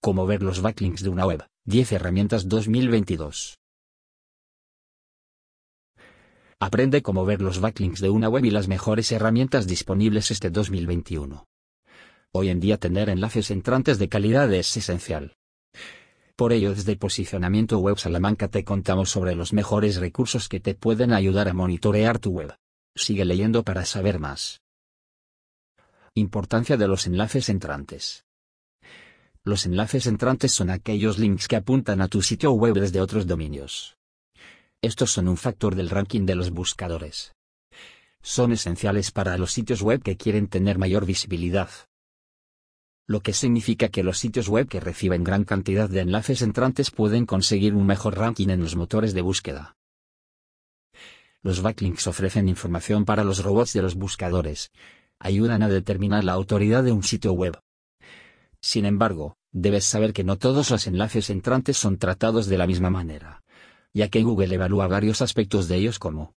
Cómo ver los backlinks de una web. 10 herramientas 2022. Aprende cómo ver los backlinks de una web y las mejores herramientas disponibles este 2021. Hoy en día tener enlaces entrantes de calidad es esencial. Por ello desde Posicionamiento Web Salamanca te contamos sobre los mejores recursos que te pueden ayudar a monitorear tu web. Sigue leyendo para saber más. Importancia de los enlaces entrantes. Los enlaces entrantes son aquellos links que apuntan a tu sitio web desde otros dominios. Estos son un factor del ranking de los buscadores. Son esenciales para los sitios web que quieren tener mayor visibilidad. Lo que significa que los sitios web que reciben gran cantidad de enlaces entrantes pueden conseguir un mejor ranking en los motores de búsqueda. Los backlinks ofrecen información para los robots de los buscadores. Ayudan a determinar la autoridad de un sitio web. Sin embargo, debes saber que no todos los enlaces entrantes son tratados de la misma manera, ya que Google evalúa varios aspectos de ellos como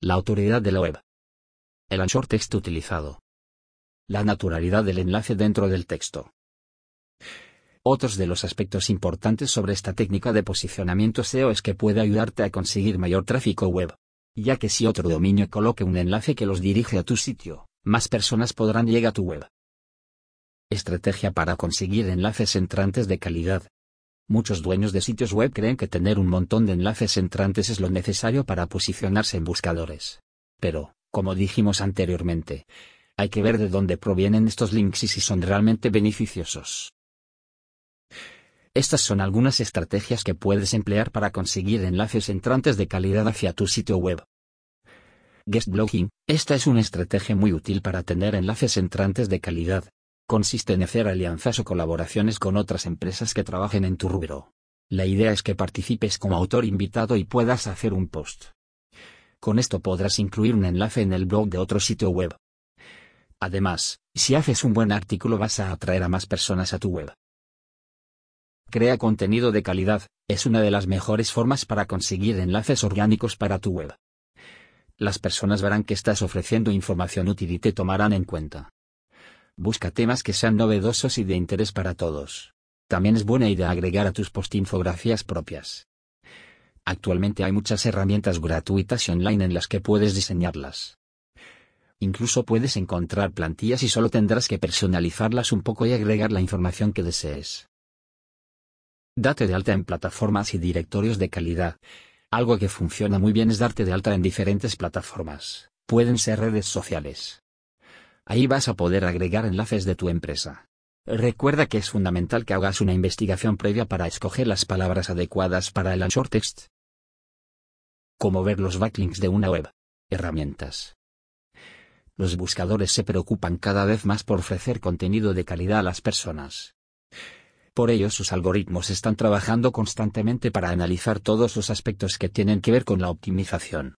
la autoridad de la web, el anchor texto utilizado, la naturalidad del enlace dentro del texto. Otros de los aspectos importantes sobre esta técnica de posicionamiento SEO es que puede ayudarte a conseguir mayor tráfico web, ya que si otro dominio coloque un enlace que los dirige a tu sitio, más personas podrán llegar a tu web. Estrategia para conseguir enlaces entrantes de calidad. Muchos dueños de sitios web creen que tener un montón de enlaces entrantes es lo necesario para posicionarse en buscadores. Pero, como dijimos anteriormente, hay que ver de dónde provienen estos links y si son realmente beneficiosos. Estas son algunas estrategias que puedes emplear para conseguir enlaces entrantes de calidad hacia tu sitio web. Guest blogging. Esta es una estrategia muy útil para tener enlaces entrantes de calidad, consiste en hacer alianzas o colaboraciones con otras empresas que trabajen en tu rubro. La idea es que participes como autor invitado y puedas hacer un post. Con esto podrás incluir un enlace en el blog de otro sitio web. Además, si haces un buen artículo vas a atraer a más personas a tu web. Crea contenido de calidad, es una de las mejores formas para conseguir enlaces orgánicos para tu web. Las personas verán que estás ofreciendo información útil y te tomarán en cuenta. Busca temas que sean novedosos y de interés para todos. También es buena idea agregar a tus post infografías propias. Actualmente hay muchas herramientas gratuitas y online en las que puedes diseñarlas. Incluso puedes encontrar plantillas y solo tendrás que personalizarlas un poco y agregar la información que desees. Date de alta en plataformas y directorios de calidad. Algo que funciona muy bien es darte de alta en diferentes plataformas. Pueden ser redes sociales, Ahí vas a poder agregar enlaces de tu empresa. Recuerda que es fundamental que hagas una investigación previa para escoger las palabras adecuadas para el anchor text. Cómo ver los backlinks de una web. Herramientas. Los buscadores se preocupan cada vez más por ofrecer contenido de calidad a las personas. Por ello sus algoritmos están trabajando constantemente para analizar todos los aspectos que tienen que ver con la optimización.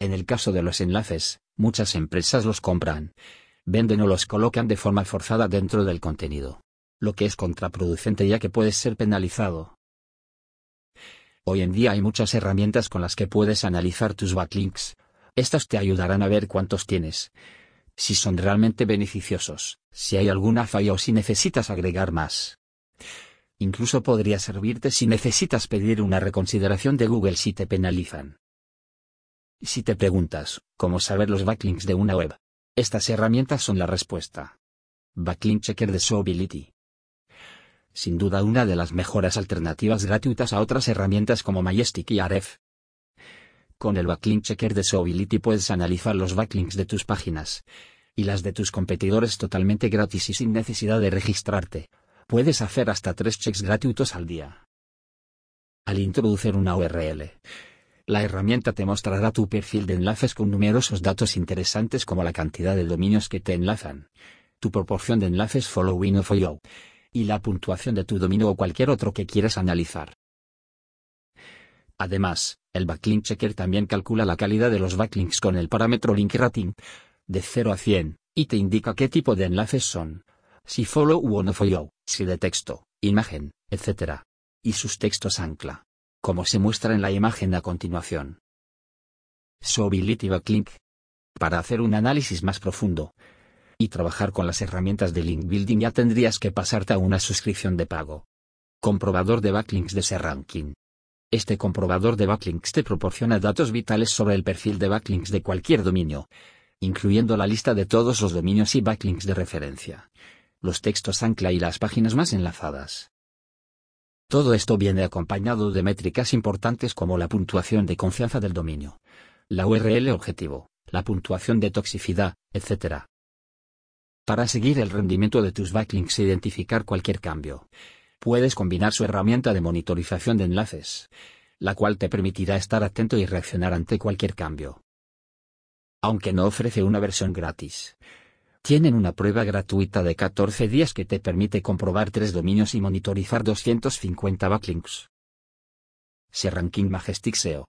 En el caso de los enlaces, muchas empresas los compran, venden o los colocan de forma forzada dentro del contenido. Lo que es contraproducente ya que puedes ser penalizado. Hoy en día hay muchas herramientas con las que puedes analizar tus backlinks. Estas te ayudarán a ver cuántos tienes, si son realmente beneficiosos, si hay alguna falla o si necesitas agregar más. Incluso podría servirte si necesitas pedir una reconsideración de Google si te penalizan. Si te preguntas, ¿cómo saber los backlinks de una web? Estas herramientas son la respuesta. Backlink Checker de Showbility. Sin duda una de las mejores alternativas gratuitas a otras herramientas como Majestic y Aref. Con el Backlink Checker de Showbility puedes analizar los backlinks de tus páginas y las de tus competidores totalmente gratis y sin necesidad de registrarte. Puedes hacer hasta tres checks gratuitos al día. Al introducir una URL, la herramienta te mostrará tu perfil de enlaces con numerosos datos interesantes como la cantidad de dominios que te enlazan, tu proporción de enlaces following o follow, y la puntuación de tu dominio o cualquier otro que quieras analizar. Además, el Backlink Checker también calcula la calidad de los backlinks con el parámetro Link Rating, de 0 a 100, y te indica qué tipo de enlaces son, si follow o no follow, si de texto, imagen, etc. Y sus textos ancla como se muestra en la imagen a continuación. Showbility Backlink. Para hacer un análisis más profundo, y trabajar con las herramientas de link building ya tendrías que pasarte a una suscripción de pago. Comprobador de backlinks de SERanking. Este comprobador de backlinks te proporciona datos vitales sobre el perfil de backlinks de cualquier dominio, incluyendo la lista de todos los dominios y backlinks de referencia, los textos ancla y las páginas más enlazadas. Todo esto viene acompañado de métricas importantes como la puntuación de confianza del dominio, la URL objetivo, la puntuación de toxicidad, etc. Para seguir el rendimiento de tus backlinks e identificar cualquier cambio, puedes combinar su herramienta de monitorización de enlaces, la cual te permitirá estar atento y reaccionar ante cualquier cambio. Aunque no ofrece una versión gratis, tienen una prueba gratuita de 14 días que te permite comprobar tres dominios y monitorizar 250 backlinks. SERanking Majestic SEO.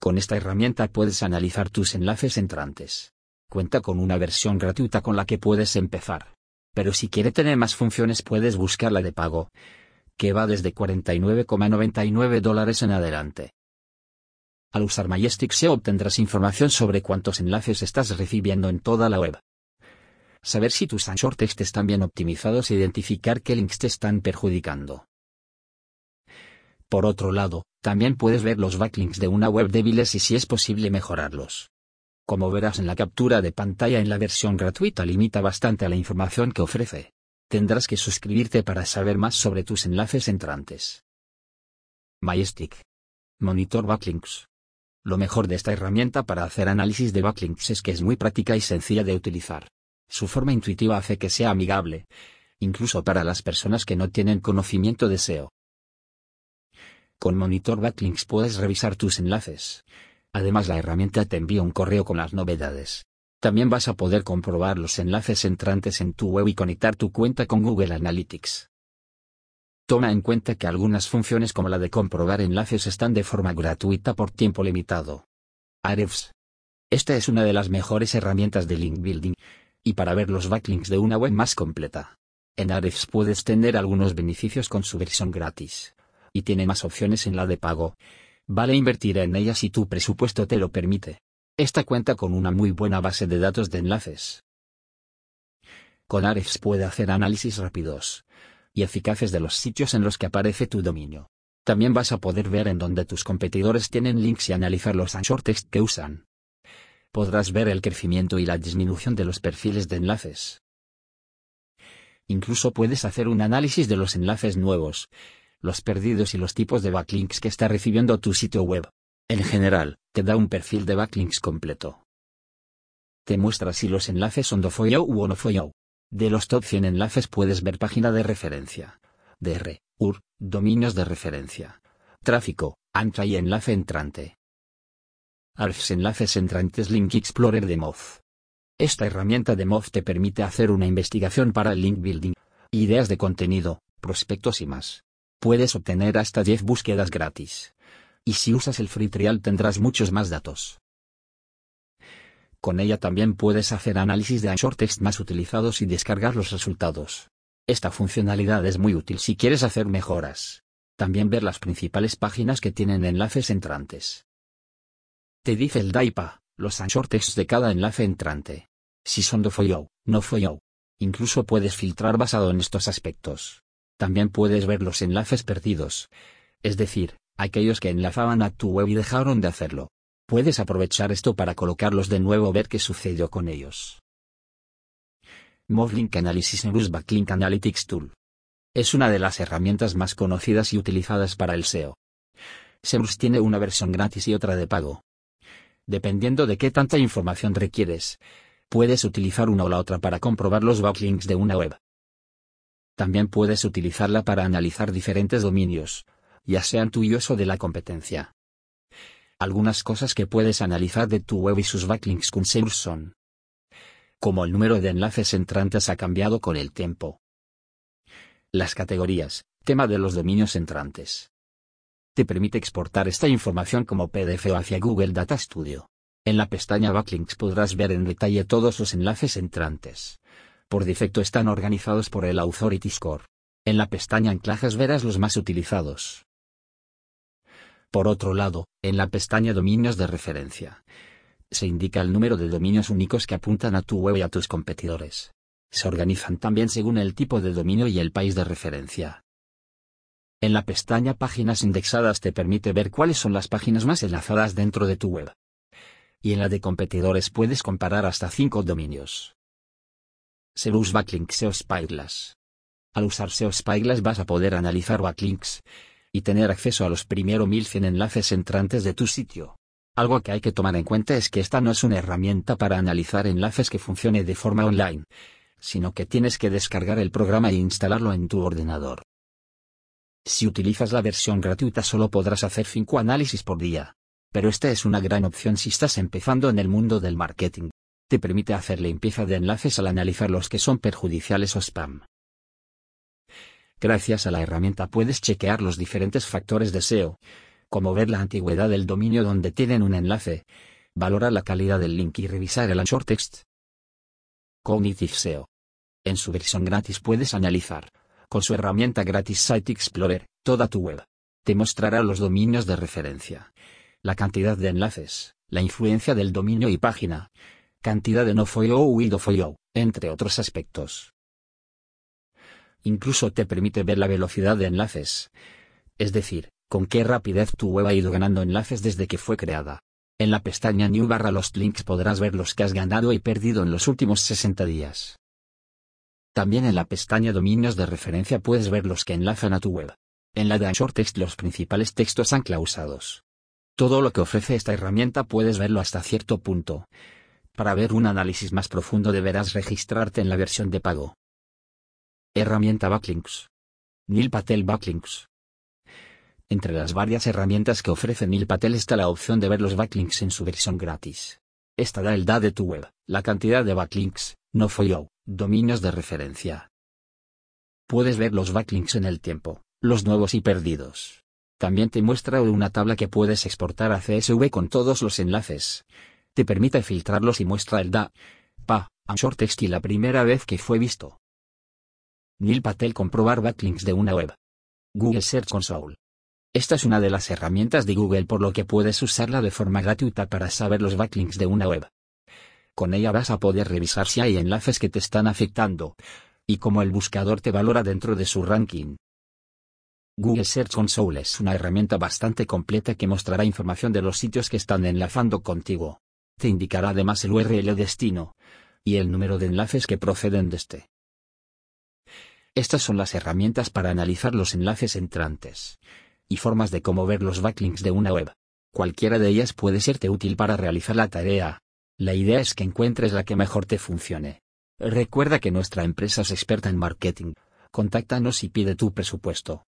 Con esta herramienta puedes analizar tus enlaces entrantes cuenta con una versión gratuita con la que puedes empezar. Pero si quiere tener más funciones puedes buscar la de pago, que va desde 49,99 dólares en adelante. Al usar Majestic SEO obtendrás información sobre cuántos enlaces estás recibiendo en toda la web. Saber si tus anchor text están bien optimizados e identificar qué links te están perjudicando. Por otro lado, también puedes ver los backlinks de una web débiles y si es posible mejorarlos. Como verás en la captura de pantalla en la versión gratuita limita bastante a la información que ofrece. Tendrás que suscribirte para saber más sobre tus enlaces entrantes. Majestic. Monitor Backlinks. Lo mejor de esta herramienta para hacer análisis de backlinks es que es muy práctica y sencilla de utilizar. Su forma intuitiva hace que sea amigable, incluso para las personas que no tienen conocimiento de SEO. Con Monitor Backlinks puedes revisar tus enlaces, Además la herramienta te envía un correo con las novedades. También vas a poder comprobar los enlaces entrantes en tu web y conectar tu cuenta con Google Analytics. Toma en cuenta que algunas funciones como la de comprobar enlaces están de forma gratuita por tiempo limitado. Ahrefs. Esta es una de las mejores herramientas de link building, y para ver los backlinks de una web más completa. En Ahrefs puedes tener algunos beneficios con su versión gratis. Y tiene más opciones en la de pago vale invertir en ella si tu presupuesto te lo permite. Esta cuenta con una muy buena base de datos de enlaces. Con Ahrefs puede hacer análisis rápidos y eficaces de los sitios en los que aparece tu dominio. También vas a poder ver en dónde tus competidores tienen links y analizar los anchor text que usan. Podrás ver el crecimiento y la disminución de los perfiles de enlaces. Incluso puedes hacer un análisis de los enlaces nuevos, los perdidos y los tipos de backlinks que está recibiendo tu sitio web. En general, te da un perfil de backlinks completo. Te muestra si los enlaces son dofollow u onofollow. De los top 100 enlaces puedes ver página de referencia, DR, UR, dominios de referencia, tráfico, ANTRA y enlace entrante. ARFs enlaces entrantes Link Explorer de Moz. Esta herramienta de Moz te permite hacer una investigación para el link building, ideas de contenido, prospectos y más puedes obtener hasta 10 búsquedas gratis. Y si usas el free trial tendrás muchos más datos. Con ella también puedes hacer análisis de short text más utilizados y descargar los resultados. Esta funcionalidad es muy útil si quieres hacer mejoras. También ver las principales páginas que tienen enlaces entrantes. Te dice el DAIPA, los anchor text de cada enlace entrante. Si son do follow, no follow. Incluso puedes filtrar basado en estos aspectos. También puedes ver los enlaces perdidos. Es decir, aquellos que enlazaban a tu web y dejaron de hacerlo. Puedes aprovechar esto para colocarlos de nuevo ver qué sucedió con ellos. Movlink Analysis News Backlink Analytics Tool. Es una de las herramientas más conocidas y utilizadas para el SEO. SEMrush tiene una versión gratis y otra de pago. Dependiendo de qué tanta información requieres, puedes utilizar una o la otra para comprobar los backlinks de una web. También puedes utilizarla para analizar diferentes dominios, ya sean tuyos o de la competencia. Algunas cosas que puedes analizar de tu web y sus backlinks son como el número de enlaces entrantes ha cambiado con el tiempo. Las categorías, tema de los dominios entrantes. Te permite exportar esta información como PDF o hacia Google Data Studio. En la pestaña Backlinks podrás ver en detalle todos los enlaces entrantes por defecto están organizados por el Authority Score. En la pestaña Anclajes verás los más utilizados. Por otro lado, en la pestaña Dominios de referencia, Se indica el número de dominios únicos que apuntan a tu web y a tus competidores. Se organizan también según el tipo de dominio y el país de referencia. En la pestaña Páginas indexadas te permite ver cuáles son las páginas más enlazadas dentro de tu web. Y en la de competidores puedes comparar hasta 5 dominios. Serus Backlink SEO Spyglass. Al usar SEO Spyglass vas a poder analizar backlinks y tener acceso a los primeros 1100 enlaces entrantes de tu sitio. Algo que hay que tomar en cuenta es que esta no es una herramienta para analizar enlaces que funcione de forma online, sino que tienes que descargar el programa e instalarlo en tu ordenador. Si utilizas la versión gratuita solo podrás hacer 5 análisis por día. Pero esta es una gran opción si estás empezando en el mundo del marketing. Te permite hacer limpieza de enlaces al analizar los que son perjudiciales o spam. Gracias a la herramienta puedes chequear los diferentes factores de SEO, como ver la antigüedad del dominio donde tienen un enlace, valorar la calidad del link y revisar el anchor text. Cognitive SEO. En su versión gratis puedes analizar, con su herramienta gratis Site Explorer, toda tu web. Te mostrará los dominios de referencia, la cantidad de enlaces, la influencia del dominio y página, cantidad de no follow o follow, entre otros aspectos. Incluso te permite ver la velocidad de enlaces. Es decir, con qué rapidez tu web ha ido ganando enlaces desde que fue creada. En la pestaña New barra los links podrás ver los que has ganado y perdido en los últimos 60 días. También en la pestaña Dominios de referencia puedes ver los que enlazan a tu web. En la de Anchor Text los principales textos anclausados. Todo lo que ofrece esta herramienta puedes verlo hasta cierto punto. Para ver un análisis más profundo deberás registrarte en la versión de pago. Herramienta Backlinks. Neil Patel Backlinks. Entre las varias herramientas que ofrece Neil Patel está la opción de ver los backlinks en su versión gratis. Esta da el DA de tu web, la cantidad de backlinks, no follow, dominios de referencia. Puedes ver los backlinks en el tiempo, los nuevos y perdidos. También te muestra una tabla que puedes exportar a CSV con todos los enlaces. Te permite filtrarlos y muestra el DA, PA, short text y la primera vez que fue visto. Neil Patel comprobar backlinks de una web. Google Search Console. Esta es una de las herramientas de Google por lo que puedes usarla de forma gratuita para saber los backlinks de una web. Con ella vas a poder revisar si hay enlaces que te están afectando, y cómo el buscador te valora dentro de su ranking. Google Search Console es una herramienta bastante completa que mostrará información de los sitios que están enlazando contigo. Te indicará además el URL destino, y el número de enlaces que proceden de este. Estas son las herramientas para analizar los enlaces entrantes y formas de cómo ver los backlinks de una web. Cualquiera de ellas puede serte útil para realizar la tarea. La idea es que encuentres la que mejor te funcione. Recuerda que nuestra empresa es experta en marketing. Contáctanos y pide tu presupuesto.